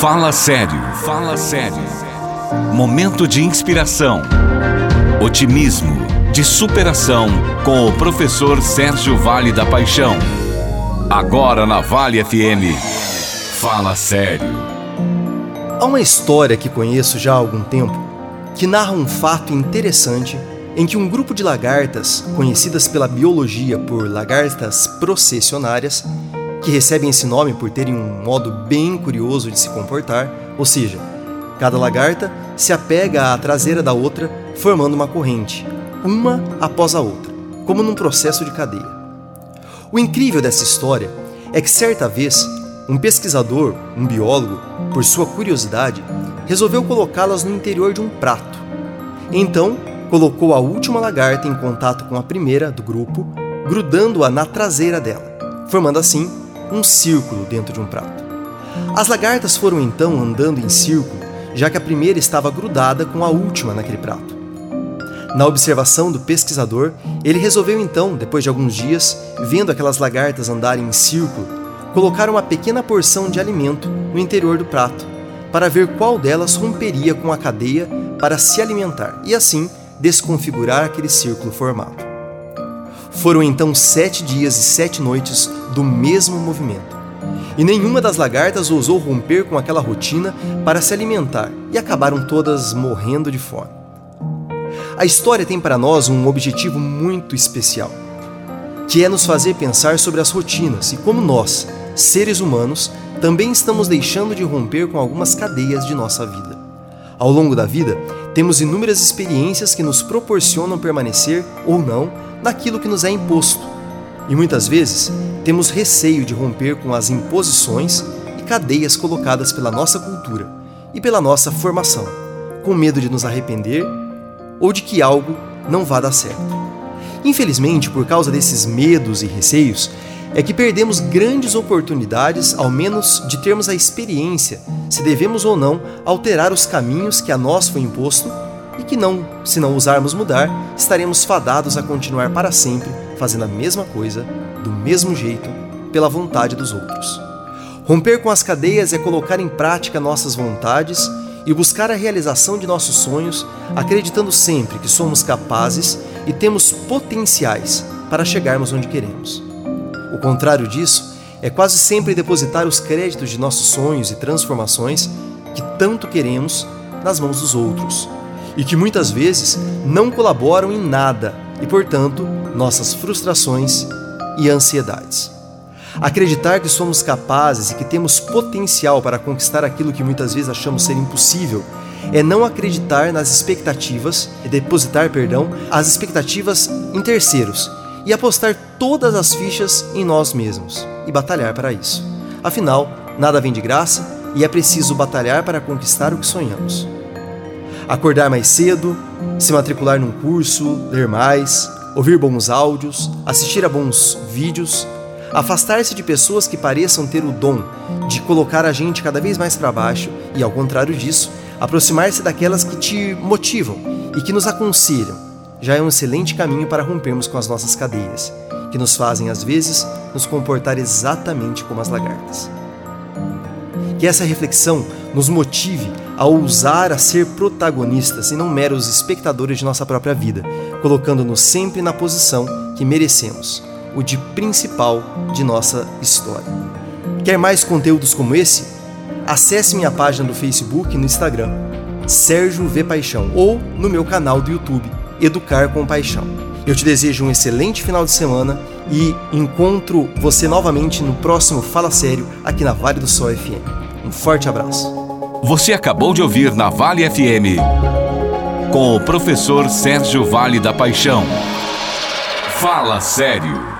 Fala sério, fala sério. Momento de inspiração, otimismo, de superação com o professor Sérgio Vale da Paixão. Agora na Vale FM. Fala sério. Há uma história que conheço já há algum tempo que narra um fato interessante em que um grupo de lagartas, conhecidas pela biologia por lagartas processionárias, que recebem esse nome por terem um modo bem curioso de se comportar, ou seja, cada lagarta se apega à traseira da outra, formando uma corrente, uma após a outra, como num processo de cadeia. O incrível dessa história é que certa vez, um pesquisador, um biólogo, por sua curiosidade, resolveu colocá-las no interior de um prato. Então, colocou a última lagarta em contato com a primeira do grupo, grudando-a na traseira dela, formando assim um círculo dentro de um prato. As lagartas foram então andando em círculo, já que a primeira estava grudada com a última naquele prato. Na observação do pesquisador, ele resolveu então, depois de alguns dias, vendo aquelas lagartas andarem em círculo, colocar uma pequena porção de alimento no interior do prato, para ver qual delas romperia com a cadeia para se alimentar e assim desconfigurar aquele círculo formado. Foram então sete dias e sete noites do mesmo movimento. E nenhuma das lagartas ousou romper com aquela rotina para se alimentar e acabaram todas morrendo de fome. A história tem para nós um objetivo muito especial, que é nos fazer pensar sobre as rotinas e como nós, seres humanos, também estamos deixando de romper com algumas cadeias de nossa vida. Ao longo da vida, temos inúmeras experiências que nos proporcionam permanecer ou não naquilo que nos é imposto. E muitas vezes temos receio de romper com as imposições e cadeias colocadas pela nossa cultura e pela nossa formação, com medo de nos arrepender ou de que algo não vá dar certo. Infelizmente, por causa desses medos e receios, é que perdemos grandes oportunidades, ao menos, de termos a experiência se devemos ou não alterar os caminhos que a nós foi imposto e que não, se não usarmos mudar, estaremos fadados a continuar para sempre fazendo a mesma coisa, do mesmo jeito, pela vontade dos outros. Romper com as cadeias é colocar em prática nossas vontades e buscar a realização de nossos sonhos, acreditando sempre que somos capazes e temos potenciais para chegarmos onde queremos. O contrário disso é quase sempre depositar os créditos de nossos sonhos e transformações que tanto queremos nas mãos dos outros e que muitas vezes não colaboram em nada e, portanto, nossas frustrações e ansiedades. Acreditar que somos capazes e que temos potencial para conquistar aquilo que muitas vezes achamos ser impossível é não acreditar nas expectativas, e depositar, perdão, as expectativas em terceiros e apostar todas as fichas em nós mesmos e batalhar para isso. Afinal, nada vem de graça e é preciso batalhar para conquistar o que sonhamos. Acordar mais cedo, se matricular num curso, ler mais, ouvir bons áudios, assistir a bons vídeos, afastar-se de pessoas que pareçam ter o dom de colocar a gente cada vez mais para baixo e, ao contrário disso, aproximar-se daquelas que te motivam e que nos aconselham já é um excelente caminho para rompermos com as nossas cadeias, que nos fazem, às vezes, nos comportar exatamente como as lagartas. Que essa reflexão nos motive a ousar a ser protagonistas e não meros espectadores de nossa própria vida, colocando-nos sempre na posição que merecemos, o de principal de nossa história. Quer mais conteúdos como esse? Acesse minha página do Facebook e no Instagram, Sérgio V Paixão, ou no meu canal do YouTube, Educar com Paixão. Eu te desejo um excelente final de semana e encontro você novamente no próximo Fala Sério aqui na Vale do Sol FM. Um forte abraço. Você acabou de ouvir na Vale FM com o professor Sérgio Vale da Paixão. Fala Sério.